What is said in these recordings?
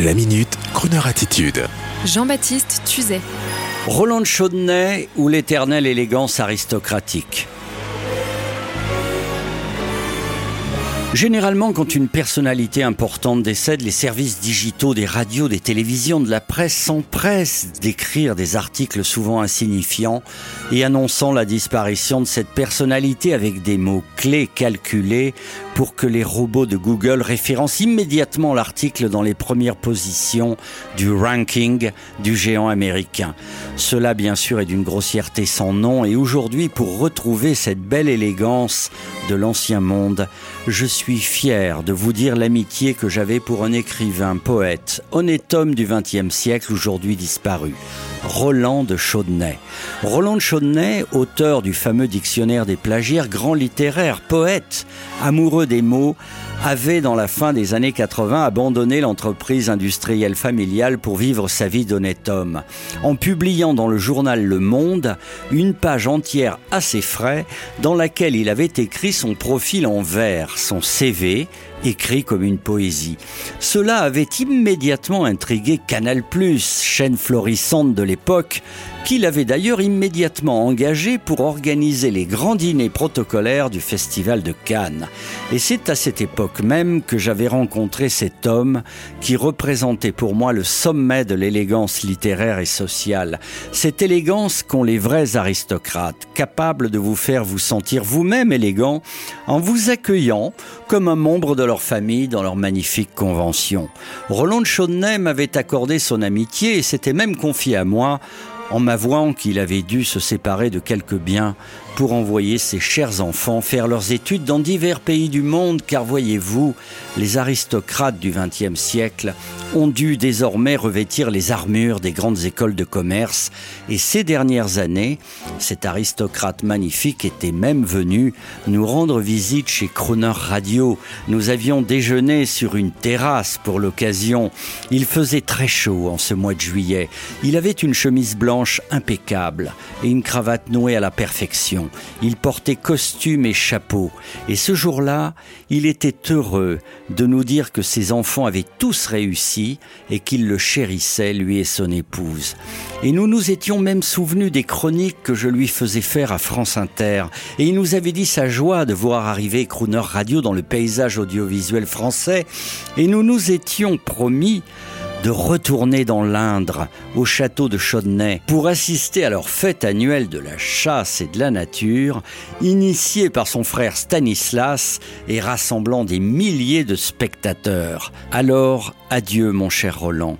La minute, Kroneur attitude. Jean-Baptiste Tuzet. Roland de Chaudenay ou l'éternelle élégance aristocratique? Généralement, quand une personnalité importante décède, les services digitaux des radios, des télévisions, de la presse s'empressent d'écrire des articles souvent insignifiants et annonçant la disparition de cette personnalité avec des mots clés calculés pour que les robots de Google référencent immédiatement l'article dans les premières positions du ranking du géant américain. Cela, bien sûr, est d'une grossièreté sans nom et aujourd'hui, pour retrouver cette belle élégance de l'ancien monde, je suis fier de vous dire l'amitié que j'avais pour un écrivain, poète, honnête homme du XXe siècle, aujourd'hui disparu. Roland de Chaudenay. Roland de Chaudenay, auteur du fameux dictionnaire des plagiaires, grand littéraire, poète, amoureux des mots, avait dans la fin des années 80 abandonné l'entreprise industrielle familiale pour vivre sa vie d'honnête homme, en publiant dans le journal Le Monde une page entière assez frais dans laquelle il avait écrit son profil en vers, son CV, écrit comme une poésie. Cela avait immédiatement intrigué Canal+, chaîne florissante de l'époque, l'époque qu'il avait d'ailleurs immédiatement engagé pour organiser les grands dîners protocolaires du Festival de Cannes. Et c'est à cette époque même que j'avais rencontré cet homme qui représentait pour moi le sommet de l'élégance littéraire et sociale. Cette élégance qu'ont les vrais aristocrates, capables de vous faire vous sentir vous-même élégant en vous accueillant comme un membre de leur famille dans leur magnifique convention. Roland de Chaudenay m'avait accordé son amitié et s'était même confié à moi en m'avouant qu'il avait dû se séparer de quelques biens pour envoyer ses chers enfants faire leurs études dans divers pays du monde, car voyez-vous, les aristocrates du XXe siècle ont dû désormais revêtir les armures des grandes écoles de commerce, et ces dernières années, cet aristocrate magnifique était même venu nous rendre visite chez Croner Radio. Nous avions déjeuné sur une terrasse pour l'occasion. Il faisait très chaud en ce mois de juillet. Il avait une chemise blanche impeccable et une cravate nouée à la perfection. Il portait costume et chapeau. Et ce jour-là, il était heureux de nous dire que ses enfants avaient tous réussi et qu'il le chérissait, lui et son épouse. Et nous nous étions même souvenus des chroniques que je lui faisais faire à France Inter. Et il nous avait dit sa joie de voir arriver Crooner Radio dans le paysage audiovisuel français. Et nous nous étions promis de retourner dans l'Indre, au château de Chaudenay, pour assister à leur fête annuelle de la chasse et de la nature, initiée par son frère Stanislas et rassemblant des milliers de spectateurs. Alors, adieu mon cher Roland.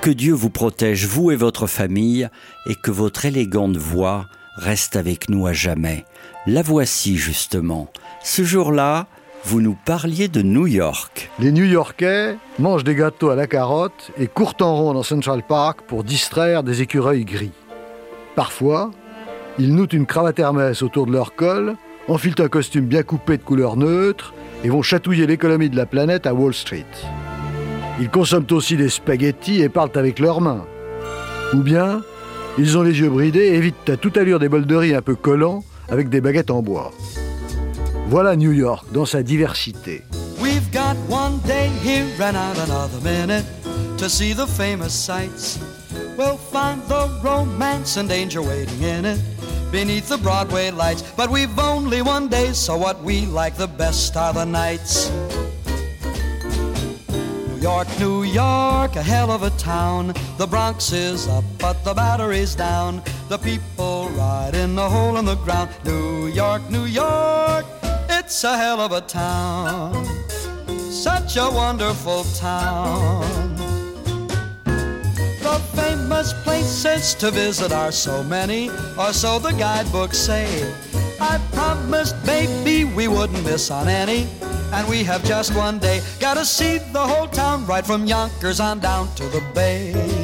Que Dieu vous protège, vous et votre famille, et que votre élégante voix reste avec nous à jamais. La voici justement. Ce jour-là, vous nous parliez de New York. Les New Yorkais mangent des gâteaux à la carotte et courent en rond dans Central Park pour distraire des écureuils gris. Parfois, ils nouent une cravate Hermès autour de leur col, enfilent un costume bien coupé de couleur neutre et vont chatouiller l'économie de la planète à Wall Street. Ils consomment aussi des spaghettis et parlent avec leurs mains. Ou bien, ils ont les yeux bridés et évitent à toute allure des bols de riz un peu collants avec des baguettes en bois. Voilà New York dans sa diversité. We've got one day here and out another minute to see the famous sights. We'll find the romance and danger waiting in it beneath the Broadway lights. But we've only one day, so what we like the best are the nights. New York, New York, a hell of a town. The Bronx is up, but the battery's down. The people ride in the hole in the ground. New York, New York. It's a hell of a town, such a wonderful town. The famous places to visit are so many, or so the guidebooks say. I promised baby we wouldn't miss on any, and we have just one day. Gotta see the whole town right from Yonkers on down to the bay.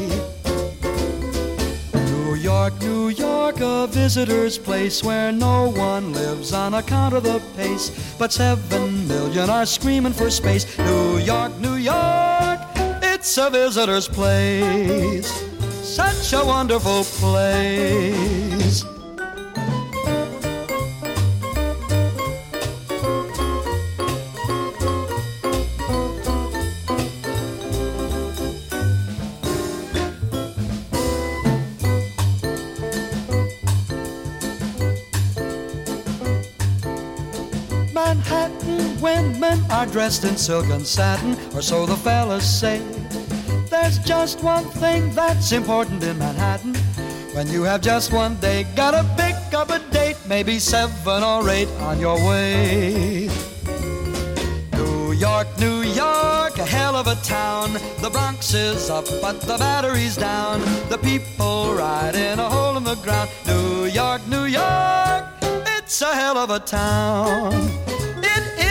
York, New York, a visitor's place where no one lives on account of the pace. But seven million are screaming for space. New York, New York, it's a visitor's place. Such a wonderful place. Manhattan, women are dressed in silk and satin, or so the fellas say. There's just one thing that's important in Manhattan. When you have just one day, gotta pick up a date, maybe seven or eight on your way. New York, New York, a hell of a town. The Bronx is up, but the battery's down. The people ride in a hole in the ground. New York, New York, it's a hell of a town.